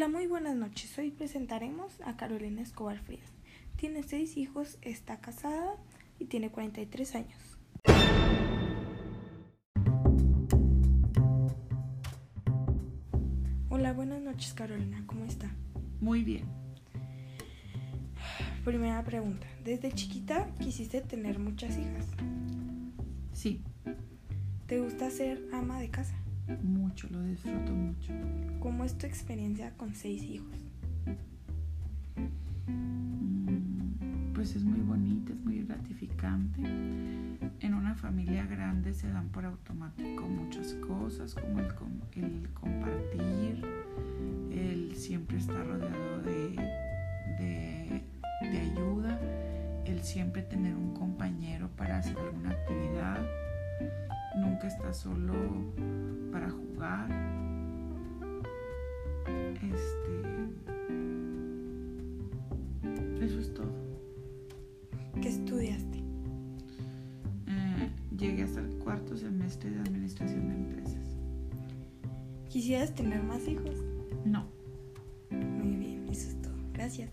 Hola, muy buenas noches. Hoy presentaremos a Carolina Escobar Frías. Tiene seis hijos, está casada y tiene 43 años. Hola, buenas noches Carolina, ¿cómo está? Muy bien. Primera pregunta. ¿Desde chiquita quisiste tener muchas hijas? Sí, ¿Te gusta ser ama de casa? Mucho, lo disfruto mucho. ¿Cómo es tu experiencia con seis hijos? Mm, Pues es muy bonita, es muy gratificante. En una familia grande se dan por automático muchas cosas, como el, com- el compartir, el siempre estar rodeado de, de- de ayuda, el siempre tener un compañero para. Nunca estás solo para jugar. Este. Eso es todo. ¿Qué estudiaste? Eh, llegué hasta el cuarto semestre de administración de empresas. ¿Quisieras tener más hijos? No. Muy bien, eso es todo. Gracias.